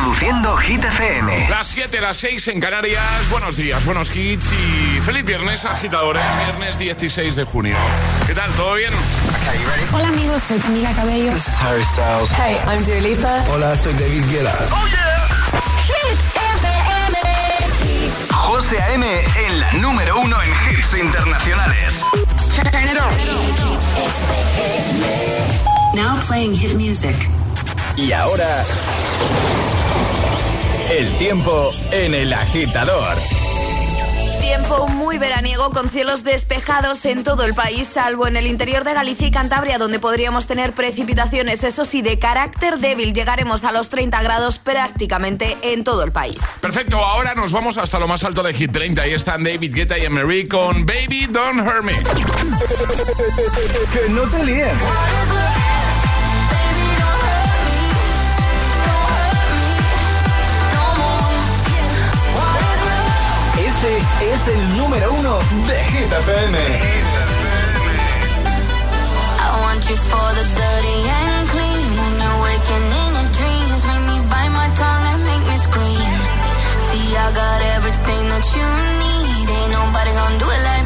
Reproduciendo Hit FM. Las 7, las 6 en Canarias. Buenos días, buenos hits y feliz viernes, agitadores. Viernes 16 de junio. ¿Qué tal? ¿Todo bien? Hola amigos, soy Camila Cabello. This is Harry Styles. Hey, I'm Dua Lipa. Hola, soy David Guetta. ¡Oh, yeah! José A.M. en la número uno en hits internacionales. Now playing hit music. Y ahora, el tiempo en el agitador. Tiempo muy veraniego con cielos despejados en todo el país, salvo en el interior de Galicia y Cantabria, donde podríamos tener precipitaciones, eso sí, de carácter débil. Llegaremos a los 30 grados prácticamente en todo el país. Perfecto, ahora nos vamos hasta lo más alto de Hit 30. Ahí están David Guetta y Emery con Baby Don't Hurt Me. Que no te líen. Es el número uno de Hit FM. I want you for the dirty and clean. When you're waking in your dreams, make me bite my tongue and make me scream. See, I got everything that you need. Ain't nobody gonna do it like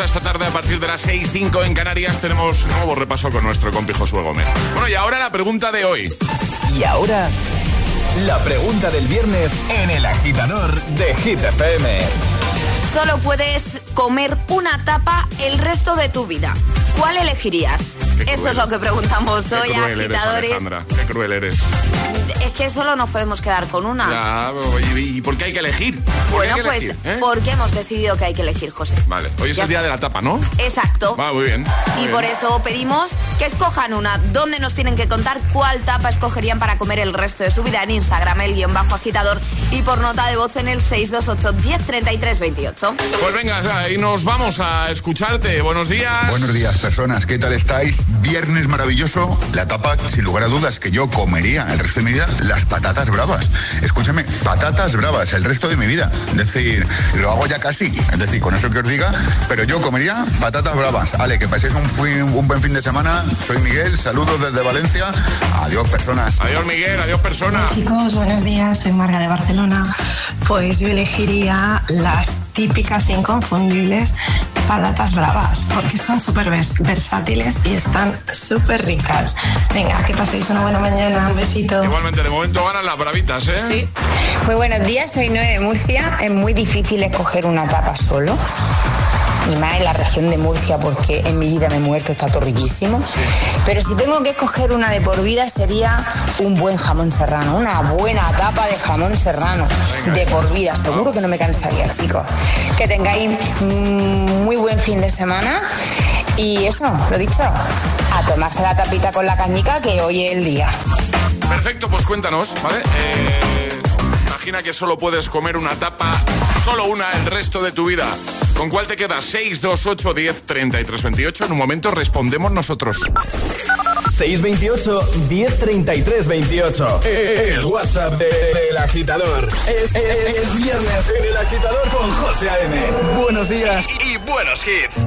Qué esta tarde a partir de las 6.05 en Canarias. Tenemos nuevo repaso con nuestro compi Josué Gómez. Bueno, y ahora la pregunta de hoy. Y ahora, la pregunta del viernes en el agitador de Hit FM. Solo puedes comer una tapa el resto de tu vida. ¿Cuál elegirías? Qué Eso cruel. es lo que preguntamos Qué hoy, cruel eres, agitadores. Alejandra. Qué cruel eres. Es que solo nos podemos quedar con una. Ya, ¿y, y por qué hay que elegir? ¿Por qué Bueno, pues elegir, eh? porque hemos decidido que hay que elegir, José. Vale, hoy es Ya el día está. de la tapa, ¿no? Exacto. Va, muy bien. Y por eso pedimos que escojan una. ¿Dónde nos tienen que contar cuál tapa escogerían para comer el resto de su vida? En Instagram, el guion bajo agitador. Y por nota de voz en el 628 1033 28. Pues venga, ahí nos vamos a escucharte. Buenos días. Buenos días, personas. ¿Qué tal estáis? Viernes maravilloso. La tapa, sin lugar a dudas, que yo comería el resto de mi vida, las patatas bravas. Escúchame, patatas bravas el resto de mi vida. Es decir, lo hago ya casi. Es decir, con eso que os diga, pero yo comería patatas bravas. Ale, que paséis un, buen fin de semana. Soy Miguel, saludos desde Valencia. Adiós, personas. Adiós, Miguel. Adiós, persona. Chicos, buenos días, soy Marga de Barcelona. Pues yo elegiría las típicas e inconfundibles patatas bravas, porque son súper vers- versátiles y están súper ricas. Venga, que paséis una buena mañana, un besito. Igualmente, de momento ganan las bravitas, ¿eh? Sí. Muy buenos días, soy Noé de Murcia. Es muy difícil escoger una tapa solo. Y más en la región de Murcia, porque en mi vida me he muerto, está todo riquísimo. Pero si tengo que escoger una de por vida sería un buen jamón serrano, una buena tapa de jamón serrano de por vida. Seguro que no me cansaría, chicos. Que tengáis muy buen fin de semana y eso, lo dicho, a tomarse la tapita con la cañica que hoy es el día. Perfecto, pues cuéntanos, ¿vale? Eh, imagina que solo puedes comer una tapa, solo una el resto de tu vida. ¿Con cuál te quedas? 6, 2, 8, 10, 33, 28. En un momento respondemos nosotros. 628 1033 28. El WhatsApp del agitador. Es, viernes en el agitador con José A.M. Buenos días y buenos hits.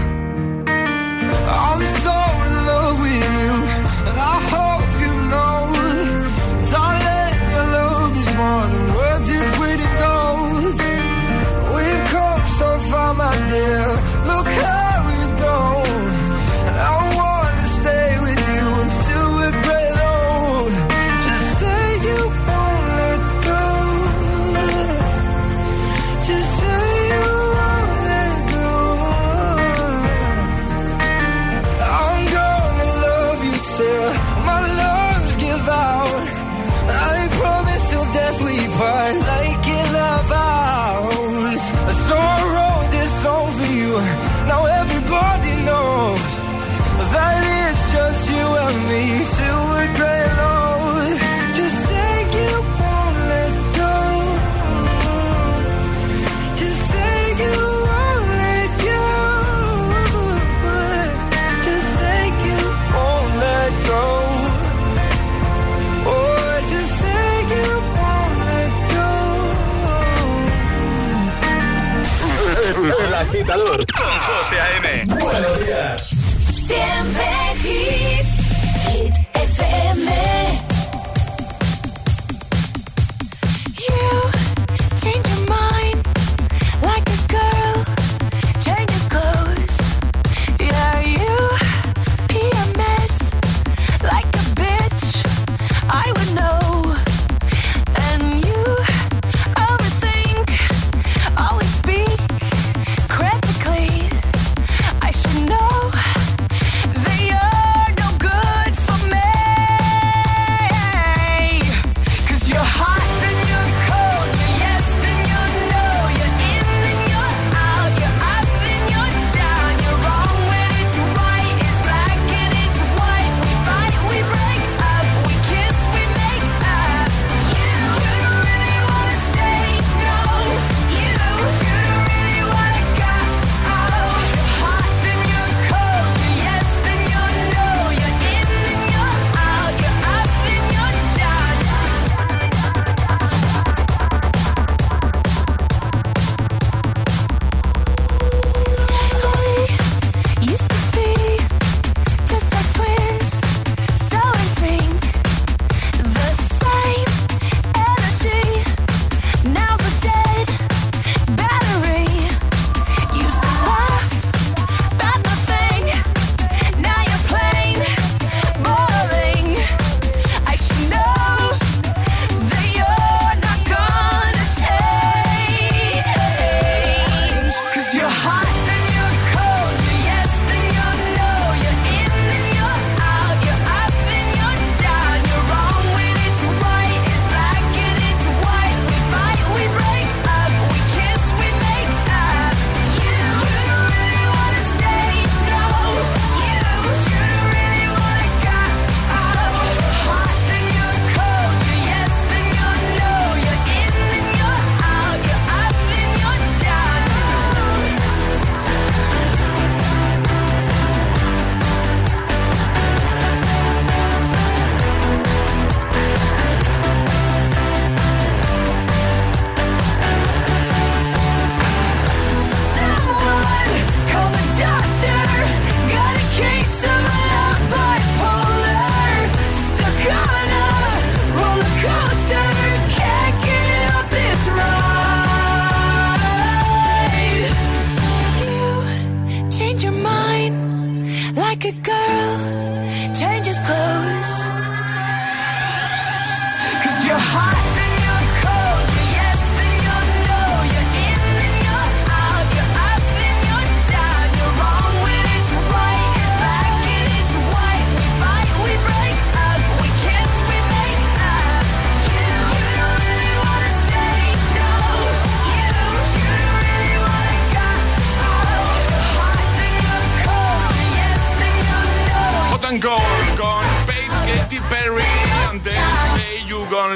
Yeah.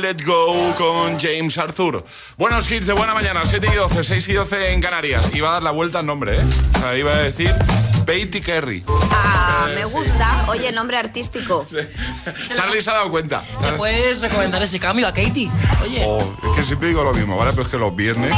Let Go con James Arthur. Buenos hits de buena mañana, 7 y 12, 6 y 12 en Canarias. Iba a dar la vuelta al nombre, ¿eh? O sea, iba a decir Katy Kerry. Ah, me gusta. Oye, nombre artístico. Charlie se ha dado cuenta. ¿Te puedes recomendar ese cambio a Katie? Oye. Oh, es que siempre digo lo mismo, ¿vale? Pero es que los viernes,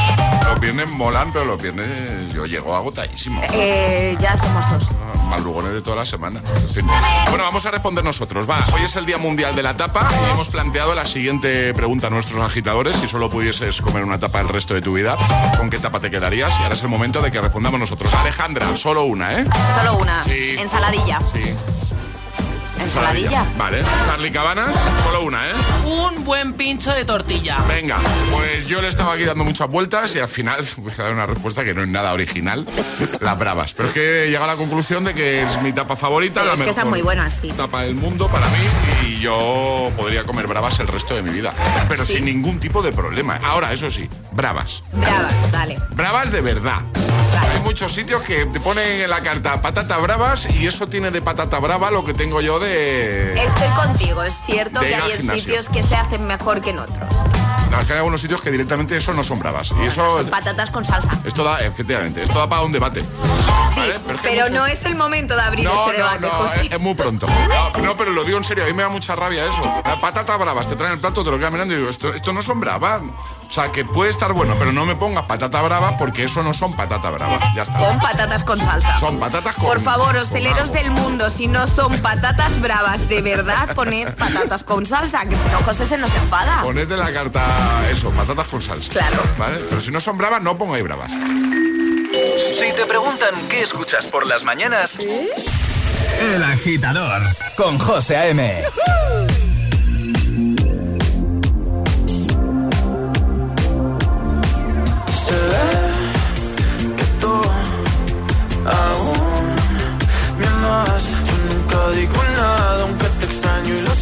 los viernes molan, pero los viernes yo llego agotadísimo. Eh, ya somos dos. Ah, Malrugones de toda la semana. En fin. Bueno, vamos a responder nosotros. Va, hoy es el Día Mundial de la Tapa y hemos planteado la siguiente pregunta a nuestros agitadores. Si solo pudieses comer una tapa el resto de tu vida, ¿con qué tapa te quedarías? Y ahora es el momento de que respondamos nosotros. Alejandra, solo una, ¿eh? Solo una. Sí. Ensaladilla. Sí. Ensaladilla. Vale. Charlie Cabanas, solo una, ¿eh? Un buen pincho de tortilla. Venga, pues yo le estaba aquí dando muchas vueltas y al final voy a dar una respuesta que no es nada original. Las bravas. Pero es que llega a la conclusión de que es mi tapa favorita. Pero la es que mejor están muy buenas, sí. Tapa del mundo para mí y yo podría comer bravas el resto de mi vida. Pero Sí. sin ningún tipo de problema. Ahora, eso sí, bravas. Bravas, vale. Bravas de verdad. Vale. Hay muchos sitios que te ponen en la carta patata bravas y eso tiene de patata brava lo que tengo yo de... Estoy contigo, es cierto que hay sitios que se hacen mejor que en otros. No, es que hay algunos sitios que directamente eso no son bravas. Y eso... Son patatas con salsa. Esto da, efectivamente, esto da para un debate. Sí, ¿Vale? Pero es que pero mucho- no es el momento de abrir No, este no, debate, no, José. es, es muy pronto. No, pero lo digo en serio, a mí me da mucha rabia eso. La patata bravas, te traen el plato, te lo quedan mirando y digo, esto, esto no son bravas. O sea, que puede estar bueno, pero no me pongas patata brava porque eso no son patata brava. Ya está. Con patatas con salsa. Son patatas con Por favor, hosteleros del mundo, si no son patatas bravas, de verdad poned patatas con salsa, que si no José se nos enfada. Poned de la carta eso, patatas con salsa. Claro. ¿Vale? Pero si no son bravas, no pongáis bravas. Si te preguntan qué escuchas por las mañanas, El agitador con José A.M.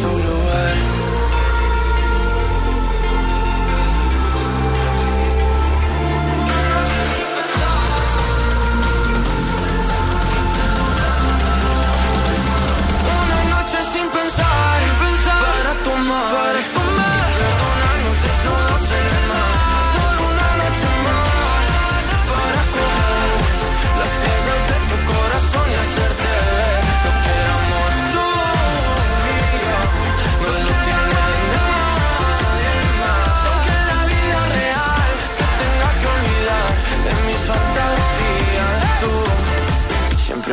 tu lugar.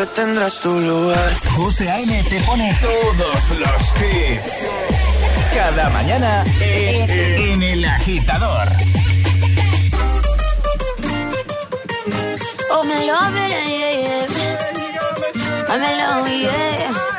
Tendrás tu lugar. José A.M. te pone todos los hits. Cada mañana en, en el agitador. Oh, me love it, yeah, yeah. I'm alone, yeah.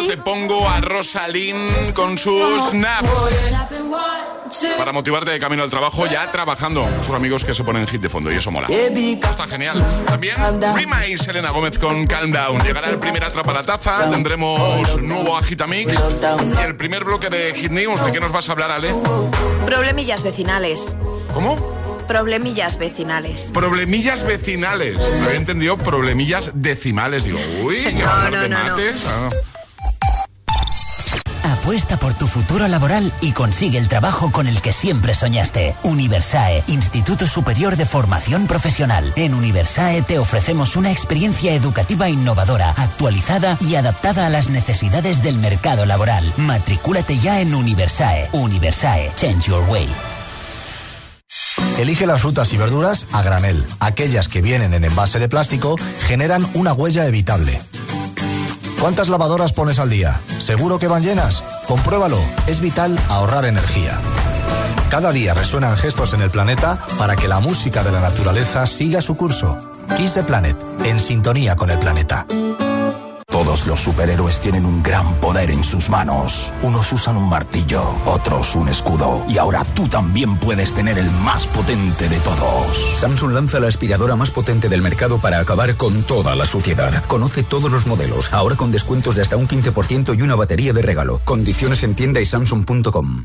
momento te pongo a Rosalind con su Snap. Para motivarte de camino al trabajo, ya trabajando. Sus amigos que se ponen hit de fondo y eso mola. Está genial. También Rima y Selena Gómez con Calm Down. Llegará el primer Atrapa la Taza. Tendremos nuevo Agitamix. Y el primer bloque de Hit News. ¿De qué nos vas a hablar, Ale? Problemillas vecinales. ¿Cómo? Problemillas vecinales. Problemillas vecinales. Me había entendido problemillas decimales. Digo, uy, que va a hablar no, de no, no. mates. Ah. Apuesta por tu futuro laboral y consigue el trabajo con el que siempre soñaste. Universae, Instituto Superior de Formación Profesional. En Universae te ofrecemos una experiencia educativa innovadora, actualizada y adaptada a las necesidades del mercado laboral. Matricúlate ya en Universae. Universae, Change Your Way. Elige las frutas y verduras a granel. Aquellas que vienen en envase de plástico generan una huella evitable. ¿Cuántas lavadoras pones al día? ¿Seguro que van llenas? Compruébalo. Es vital ahorrar energía. Cada día resuenan gestos en el planeta para que la música de la naturaleza siga su curso. Kiss the Planet, en sintonía con el planeta. Todos los superhéroes tienen un gran poder en sus manos. Unos usan un martillo, otros un escudo. Y ahora tú también puedes tener el más potente de todos. Samsung lanza la aspiradora más potente del mercado para acabar con toda la suciedad. Conoce todos los modelos, ahora con descuentos de hasta un 15% y una batería de regalo. Condiciones en tienda y samsung.com.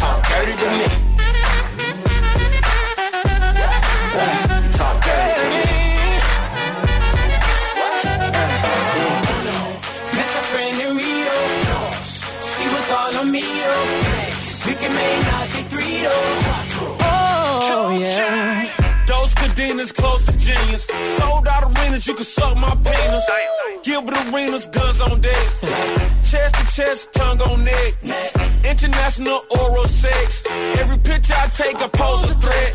Talk dirty to me. Talk dirty to me. She was all on me. Yeah. Those cadenas close to genius. Sold out arenas, you can suck my penis. Gilbert Arenas, guns on deck. chest to chest, tongue on neck. International oral sex. Every picture I take, I pose a threat.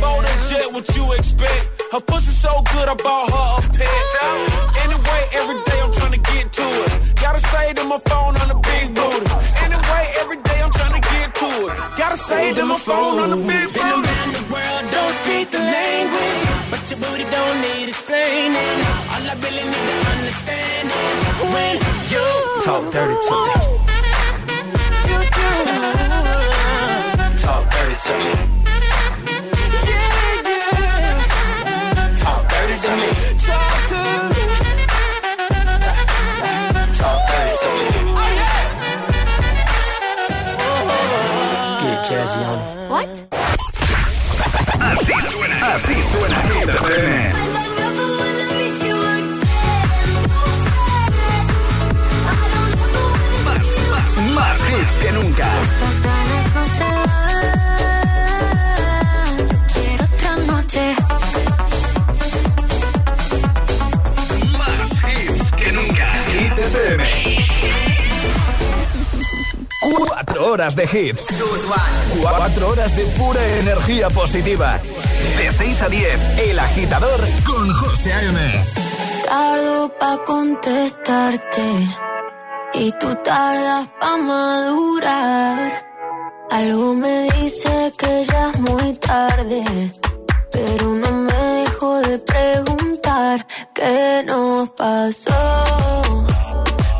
Bold and jet, what you expect? Her pussy so good, I bought her a pet. Anyway, every day I'm trying to get to it. Gotta say to my phone on the big booty. Anyway, every day I'm trying to get to it. Gotta say to my phone on the big booty your booty don't need explaining. All I really need to understand is when you talk dirty to me. You do. Talk dirty to me. Yeah, yeah. Talk dirty to me. Talk to me. Talk dirty to me. Get jazzy on it. What? Así suena, así suena FM. Más, más, más hits que nunca. Horas de hits. Cuatro horas de pura energía positiva. De 6 a 10, El Agitador con José A.M. Tardo pa' contestarte y tú tardas pa' madurar. Algo me dice que ya es muy tarde, pero no me dejo de preguntar qué nos pasó.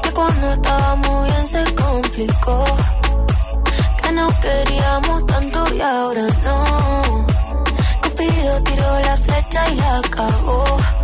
Que cuando estábamos bien se complicó, que no queríamos tanto y ahora no Cupido tiró la flecha y la acabó.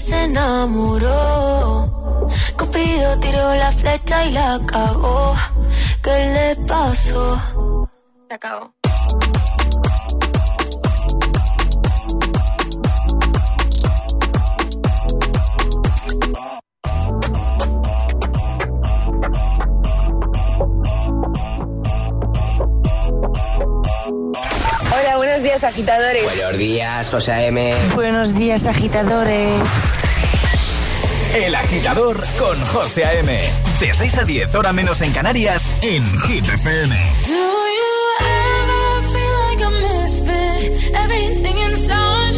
Se desenamoró. Cupido tiró la flecha y la cagó. ¿Qué le pasó? Se acabó. Hola, buenos días, agitadores. Buenos días, José M. Buenos días, agitadores. El Agitador con José A.M. De 6 a 10, hora menos en Canarias, en Hit FM. Do you ever feel like a Everything inside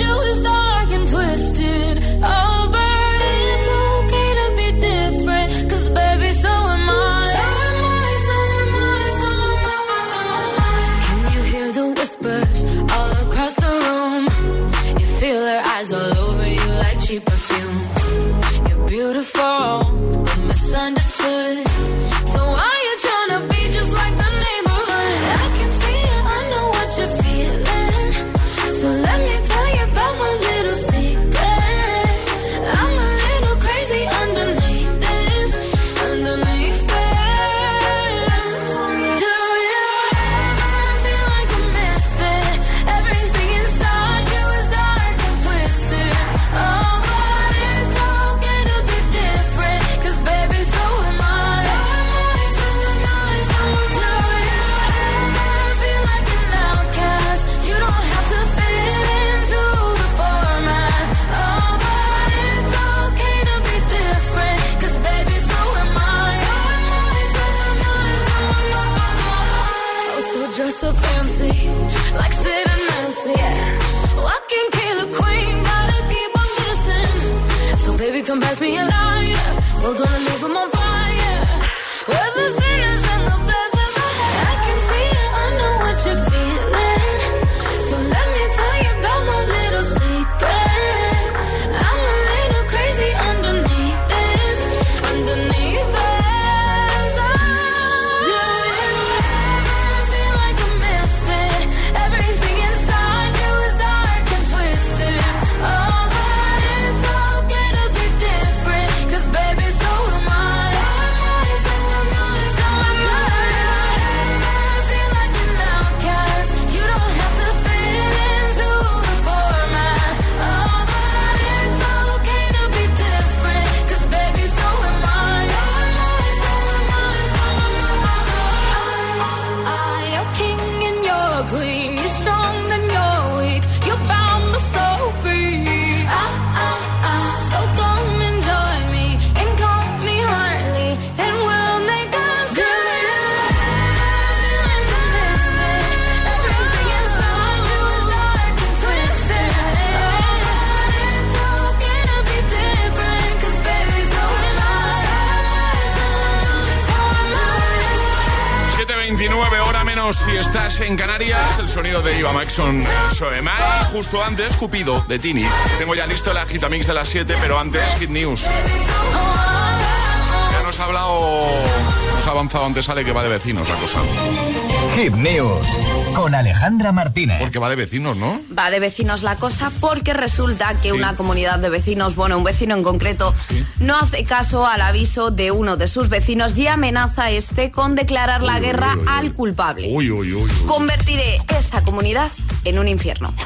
Maxon Soemai. Justo antes, Cupido de Tini. Tengo ya listo el agitamix de las 7, pero antes, Hit News. Ya nos ha hablado, nos ha avanzado antes, sale que va de vecinos la cosa. Hit News con Alejandra Martínez. Porque va de vecinos, ¿no? Va de vecinos la cosa porque resulta que una comunidad de vecinos, bueno, un vecino en concreto, no hace caso al aviso de uno de sus vecinos y amenaza a este con declarar la guerra al culpable. Uy, uy, uy. uy. Convertiré esta comunidad en un infierno.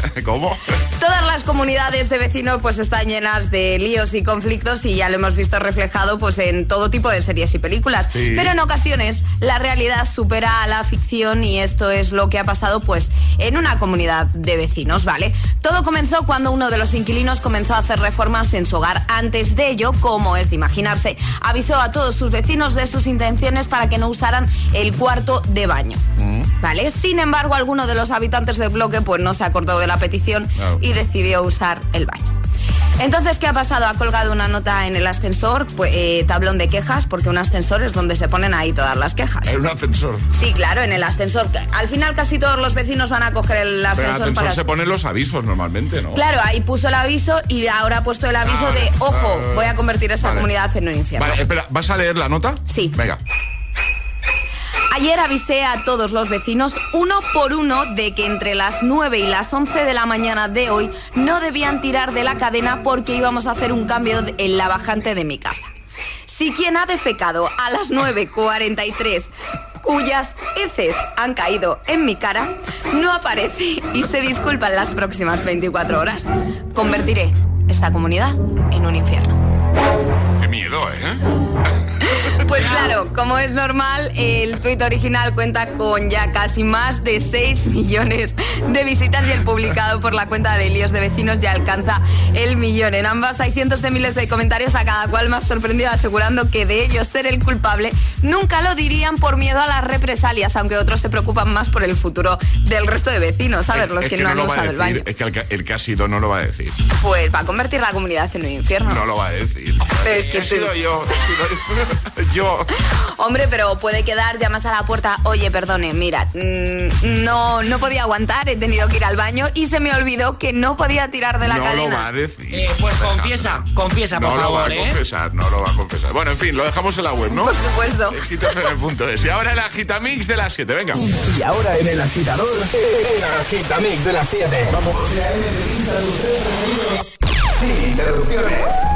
¿Cómo? Todas las comunidades de vecinos pues están llenas de líos y conflictos y ya lo hemos visto reflejado pues en todo tipo de series y películas. Sí. Pero en ocasiones la realidad supera a la ficción y esto es lo que ha pasado pues en una comunidad de vecinos, ¿vale? Todo comenzó cuando uno de los inquilinos comenzó a hacer reformas en su hogar. Antes de ello, como es de imaginarse, avisó a todos sus vecinos de sus intenciones para que no usaran el cuarto de baño. ¿Vale? Sin embargo, alguno de los habitantes del bloque pues no se acordó de la petición y decidió usar el baño. Entonces, ¿qué ha pasado? Ha colgado una nota en el ascensor, pues, eh, tablón de quejas, porque un ascensor es donde se ponen ahí todas las quejas. Hay un ascensor. Sí, claro, en el ascensor. Al final casi todos los vecinos van a coger el Pero en el ascensor ascensor para... se ponen los avisos normalmente, ¿no? Claro, ahí puso el aviso y ahora ha puesto el aviso de, ojo, voy a convertir esta vale. comunidad en un infierno. Vale, espera, ¿vas a leer la nota? Sí. Venga. Ayer avisé a todos los vecinos uno por uno de que entre las 9 y las 11 de la mañana de hoy no debían tirar de la cadena porque íbamos a hacer un cambio en la bajante de mi casa. Si quien ha defecado a las 9.43 cuyas heces han caído en mi cara, no aparece y se disculpa en las próximas 24 horas, convertiré esta comunidad en un infierno. Qué miedo, ¿eh? Pues claro, como es normal, el tuit original cuenta con ya casi más de 6 millones de visitas y el publicado por la cuenta de Líos de Vecinos ya alcanza el millón. En ambas hay cientos de miles de comentarios, a cada cual más sorprendido asegurando que de ellos ser el culpable nunca lo dirían por miedo a las represalias, aunque otros se preocupan más por el futuro del resto de vecinos, ¿sabes? Los que, no, han usado el baño. Es que el, el, que ha sido no lo va a decir. Pues va a convertir la comunidad en un infierno. No lo va a decir. Pero es que he sido yo. yo. Hombre, pero puede quedar, llamas a la puerta, oye, perdone, mira, mm, no, no podía aguantar, he tenido que ir al baño y se me olvidó que no podía tirar de la cadena. No lo va a decir. Eh, pues confiesa, confiesa, por no favor. No lo va a ¿eh? confesar, no lo va a confesar. Bueno, en fin, lo dejamos en la web, ¿no? Por supuesto. es. Y ahora el agitamix de las 7, venga. Y ahora en el agitador, el agitamix de las 7. Vamos. Sin interrupciones.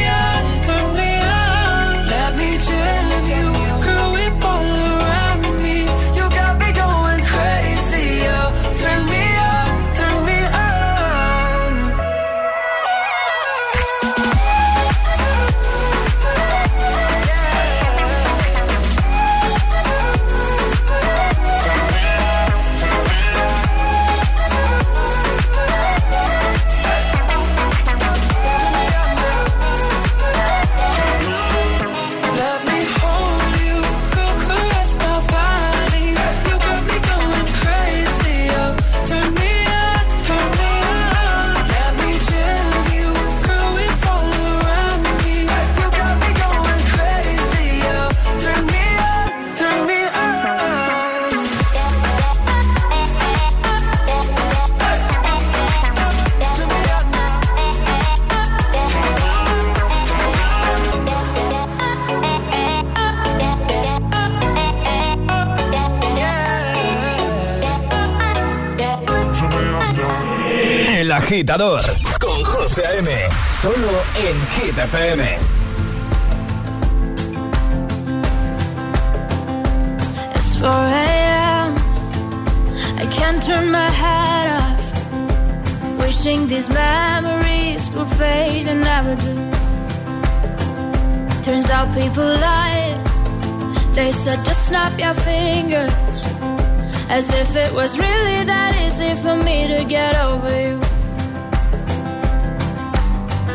agitador con José A.M. Solo en Hit FM. It's 4 a.m. I can't turn my head off. Wishing these memories will fade and never do. Turns out people lie. They said just snap your fingers. As if it was really that easy for me to get over you.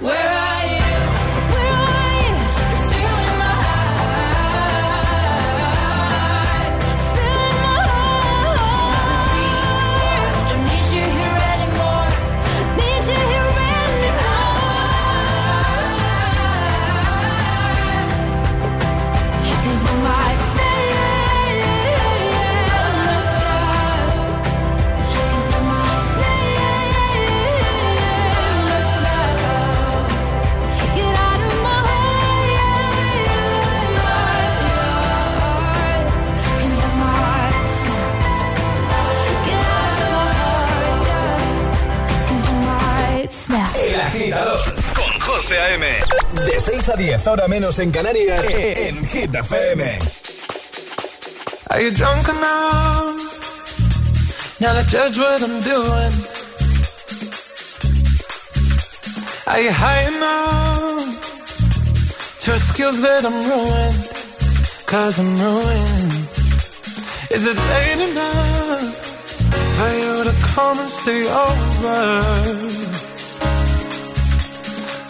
where are you? Agitador con José A.M. De 6 a 10, ahora menos en Canarias, en Hit FM. Are you drunk enough now to judge what I'm doing? Are you high enough to excuse that I'm ruined? Cause I'm ruined. Is it late enough for you to come and stay over?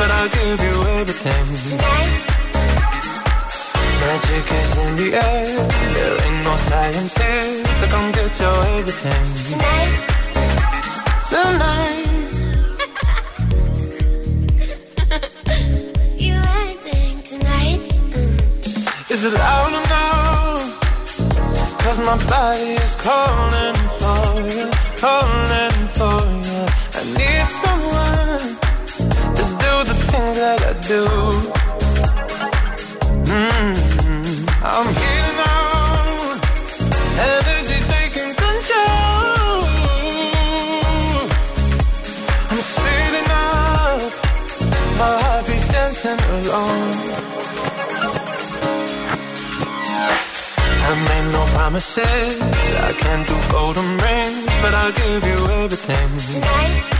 but I'll give you everything. Magic is in the air. There ain't no science here, so come get your everything. Tonight. You acting tonight? Mm. Is it loud enough? Cause my body is calling for you, calling do. Mm, I'm healing out, energy taking control. I'm speeding up, my heart beats dancing alone. I made no promises. I can't do golden rings, but I'll give you everything.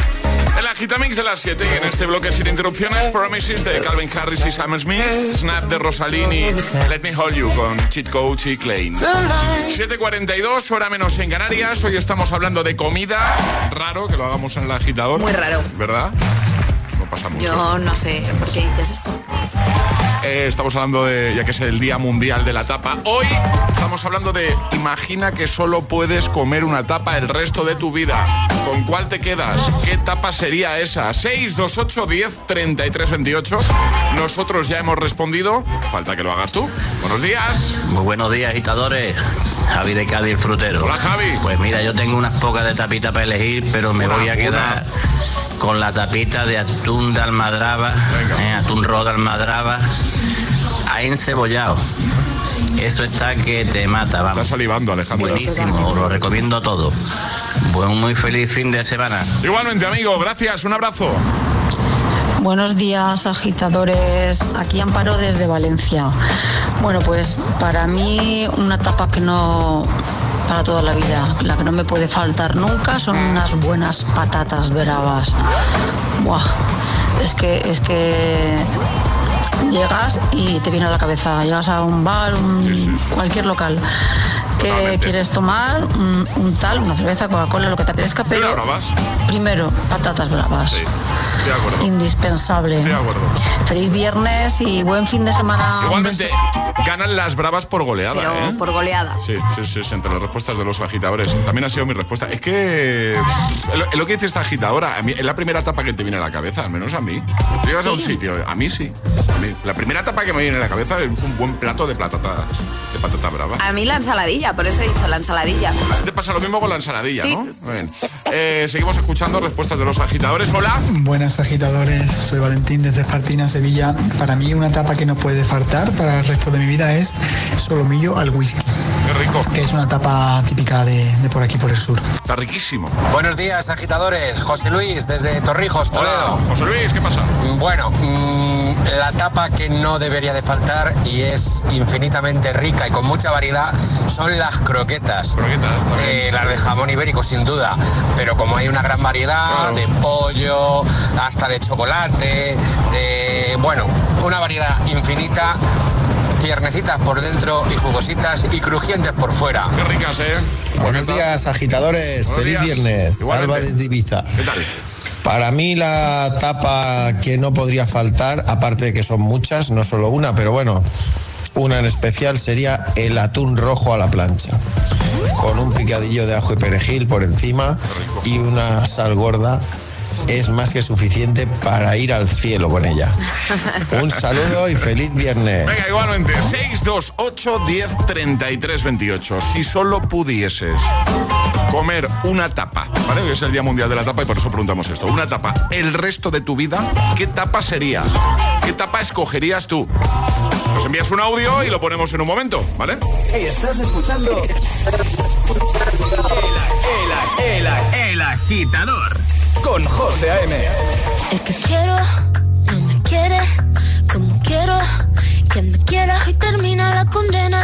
El Agitamix de las 7 y en este bloque sin interrupciones, Promises de Calvin Harris y Sam Smith, Snap de Rosalini, Let Me Hold You con Cheat Coach y Klein. 7.42, hora menos en Canarias. Hoy estamos hablando de comida. Raro que lo hagamos en el agitador. Muy raro. ¿Verdad? No pasa mucho. Yo no sé por qué dices esto. Eh, estamos hablando de, ya que es el Día Mundial de la Tapa. Hoy estamos hablando de, imagina que solo puedes comer una tapa el resto de tu vida. ¿Con cuál te quedas? ¿Qué tapa sería esa? 628 10 33 28. Nosotros ya hemos respondido. Falta que lo hagas tú. Buenos días. Muy buenos días, agitadores. Javi de Cádiz, frutero. Hola, Javi. Pues mira, yo tengo unas pocas de tapita para elegir, pero me Una, voy a quedar con la tapita de atún de almadraba, eh, atún rojo de almadraba, ahí encebollado. Eso está que te mata, vamos. Está salivando, Alejandro. Buenísimo, os lo recomiendo todo. Buen, muy feliz fin de semana. Igualmente, amigo, gracias, un abrazo. Buenos días, agitadores. Aquí Amparo desde Valencia. Bueno, pues para mí una tapa que no para toda la vida, la que no me puede faltar nunca son unas buenas patatas bravas. Buah, es que es que llegas y te viene a la cabeza, llegas a un bar, un- cualquier local. Que quieres tomar? Un, un tal, una cerveza, Coca-Cola, lo que te apetezca, pero primero, patatas bravas. Sí, de acuerdo. Indispensable. De acuerdo. Feliz viernes y buen fin de semana. Igualmente, ganan las bravas por goleada, Pero ¿eh? por goleada. Sí, sí, sí, sí, entre las respuestas de los agitadores. También ha sido mi respuesta. Es que es lo, lo que dice esta agitadora. A mí, es la primera tapa que te viene a la cabeza, al menos a mí. Llegas a un sitio, a mí sí. A mí. La primera tapa que me viene a la cabeza es un buen plato de patatas, de patata brava. A mí la ensaladilla, por eso he dicho la ensaladilla. Te pasa lo mismo con la ensaladilla, Sí. ¿no? Muy bien. Eh, seguimos escuchando respuestas de los agitadores. Hola. Buenas agitadores, soy Valentín desde Espartina, Sevilla. Para mí una tapa que no puede faltar para el resto de mi vida es solomillo al whisky. Qué rico. Que es una tapa típica de, de por aquí, por el sur. Está riquísimo. Buenos días, agitadores. José Luis, desde Torrijos, Toledo. José Luis, ¿qué pasa? Bueno, mm, la tapa que no debería de faltar y es infinitamente rica y con mucha variedad son las croquetas. Eh, las de jamón ibérico, sin duda. Pero como hay una gran variedad de pollo, hasta de chocolate, de. Bueno, una variedad infinita. Tiernecitas por dentro y jugositas y crujientes por fuera. Qué ricas, ¿eh? Buenos días, agitadores. Buenos Feliz días. viernes. Igualmente. Salva desde Ibiza. ¿Qué tal? Para mí la tapa que no podría faltar, aparte de que son muchas, no solo una, pero bueno, una en especial sería el atún rojo a la plancha, con un picadillo de ajo y perejil por encima y una sal gorda. Es más que suficiente para ir al cielo con ella. Un saludo y feliz viernes. Venga, igualmente. 628 10 33 28. Si solo pudieses comer una tapa, ¿vale? Hoy es el Día Mundial de la Tapa y por eso preguntamos esto. Una tapa, el resto de tu vida, ¿qué tapa sería? ¿Qué tapa escogerías tú? Nos envías un audio y lo ponemos en un momento, ¿vale? Estás escuchando el, el, el, el agitador con José A.M. Es que quiero, no me quiere, como quiero que me quieras y termina la condena.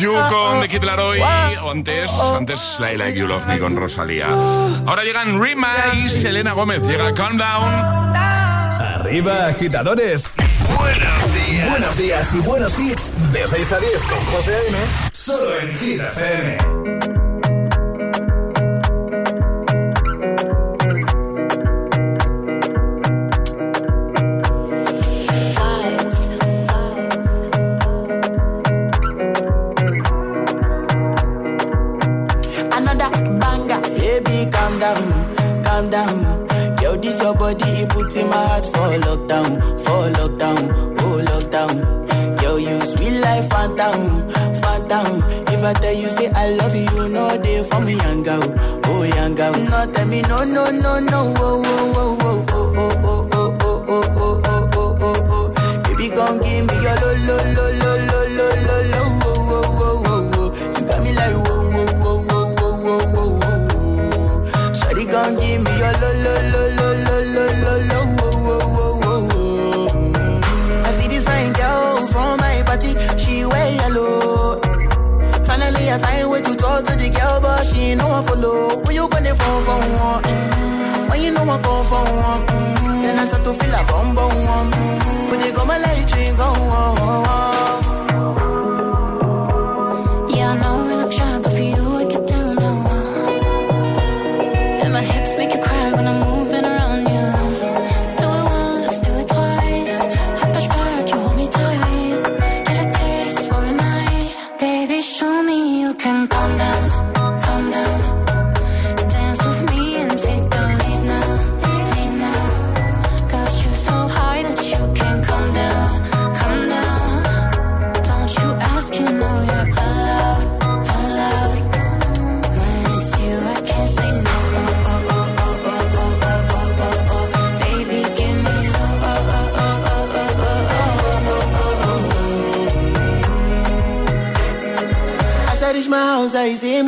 You con The Kid Laroi o antes, antes I Like You Love Me con Rosalía. Ahora llegan Rima y Selena Gómez. Llega Calm Down. Arriba, agitadores. Buenos días. Buenos días y buenos hits. De 6 a 10 con José A.M. Solo en Hit FM. putting my heart for lockdown, for lockdown, oh lockdown. Yo, you sweet life, phantom, phantom. If I tell you say I love you, no day for me, young girl, oh young girl. No tell me no, no, no, no, oh, oh, oh, oh, oh, oh, oh, oh, oh, oh, oh, oh, oh, oh. Baby, come give me your lo, lo, lo. phone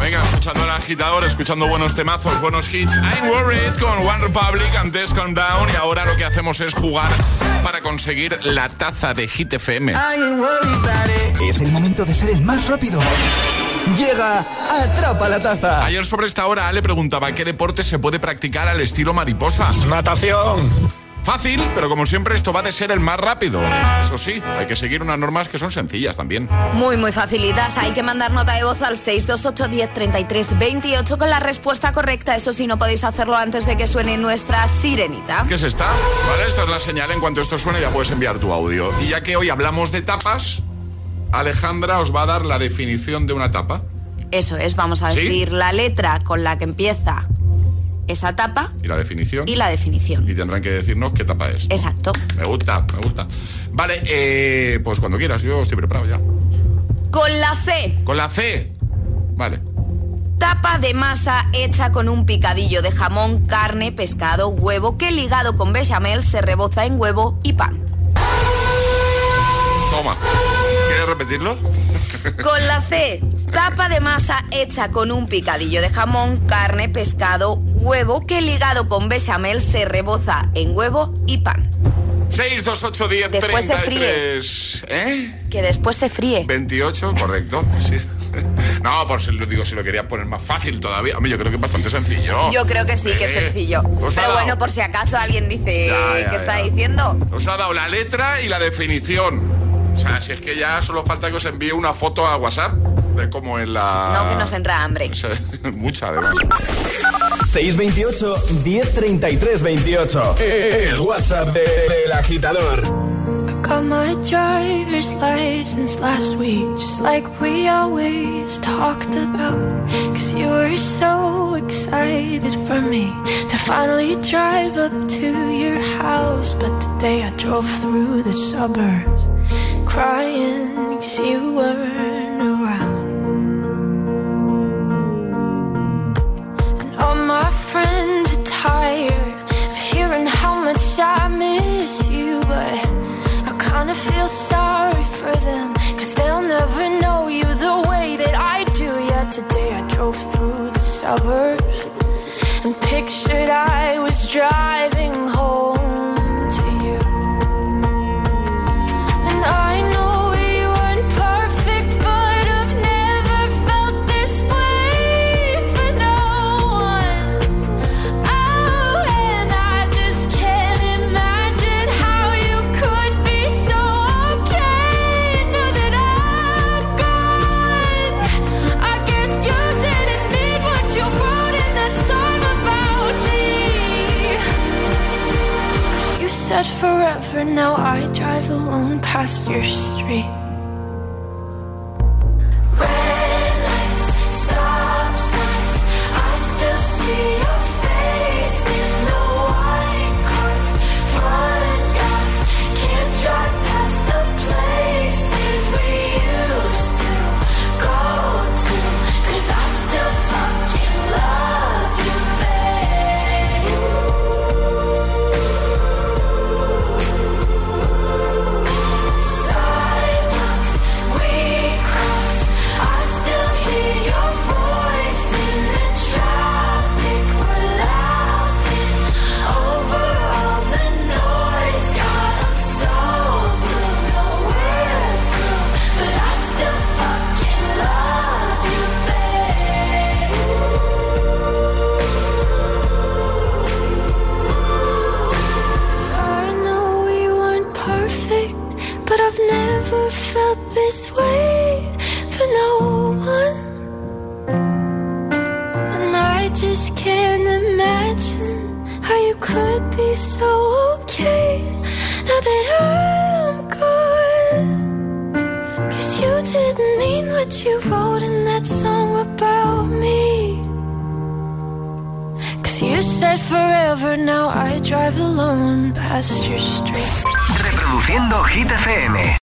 Venga, escuchando el agitador, escuchando buenos temazos, buenos hits. I'm worried con One Republic, antes Calm Down. Y ahora lo que hacemos es jugar para conseguir la taza de Hit FM. I'm worried, es el momento de ser el más rápido. Llega, atrapa la taza. Ayer sobre esta hora le preguntaba qué deporte se puede practicar al estilo mariposa. Natación Fácil, pero como siempre esto va de ser el más rápido. Eso sí, hay que seguir unas normas que son sencillas también. Muy, muy facilitas. Hay que mandar nota de voz al 628 10 28 con la respuesta correcta. Eso sí, no podéis hacerlo antes de que suene nuestra sirenita. ¿Qué es esta? Vale, esta es la señal. En cuanto esto suene ya puedes enviar tu audio. Y ya que hoy hablamos de tapas, Alejandra os va a dar la definición de una tapa. Eso es, vamos a ¿Sí? decir la letra con la que empieza esa tapa Y la definición. y la definición. Y tendrán que decirnos qué tapa es. Exacto. Me gusta, me gusta. Vale, eh, pues cuando quieras, yo estoy preparado ya. Con la C, Con la C. Vale. tapa de masa hecha con un picadillo de jamón, carne, pescado, huevo que ligado con bechamel se reboza en huevo y pan. Toma. ¿Quieres repetirlo? Con la C, tapa de masa hecha con un picadillo de jamón, carne, pescado, huevo que ligado con bechamel se reboza en huevo y pan. 628 10 Después se 33. ¿Eh? Que después se fríe. 28, correcto. Sí. No, por si lo digo, si lo querías poner más fácil todavía. Hombre, yo creo que es bastante sencillo. Yo creo que sí, que es Eh, sencillo. os Pero bueno, por si acaso alguien dice Ya, ya, que está diciendo. Os ha dado la letra y la definición. O sea, si es que ya solo falta que os envíe una foto a WhatsApp de cómo en la. No, que nos entra hambre. Mucha, además. 628 1033 28. El WhatsApp de- del agitador. Got my driver's license last week, just like we always talked about. Cause you were so excited for me to finally drive up to your house. But today I drove through the suburbs crying cause you weren't tired of hearing how much I miss you, but I kinda feel sorry for them, cause they'll never know you the way that I do. Yet today I drove through the suburbs and pictured I was driving home